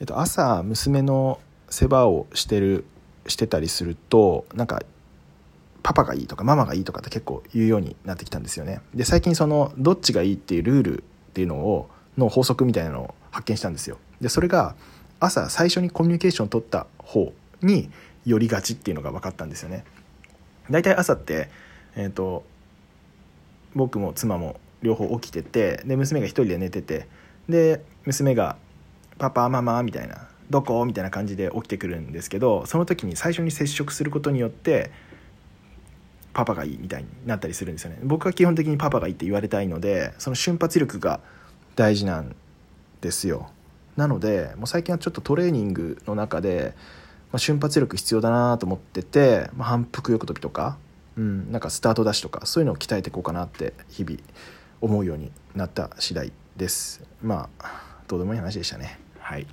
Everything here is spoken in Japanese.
えっと、朝娘の世話をしてるしてたりするとなんかパパがいいとかママがいいとかって結構言うようになってきたんですよね。で最近そのどっちがいいっていうルールっていうのをの法則みたいなのを発見したんですよ。でそれが朝最初にコミュニケーションを取った方に寄りがちっていうのが分かったんですよね。大体朝ってえっ、ー、と僕も妻も両方起きててで娘が一人で寝ててで娘が「パパママ」みたいな「どこ?」みたいな感じで起きてくるんですけどその時に最初に接触することによってパパがいいみたいになったりするんですよね。僕は基本的にパパがいいって言われたいのでその瞬発力が大事なんですよ。なのでもう最近はちょっとトレーニングの中で、まあ、瞬発力必要だなと思ってて、まあ、反復横跳びとか、うん、なんかスタートダッシュとかそういうのを鍛えていこうかなって日々思うようになった次第です。まあどうでもいい話でしたね。はい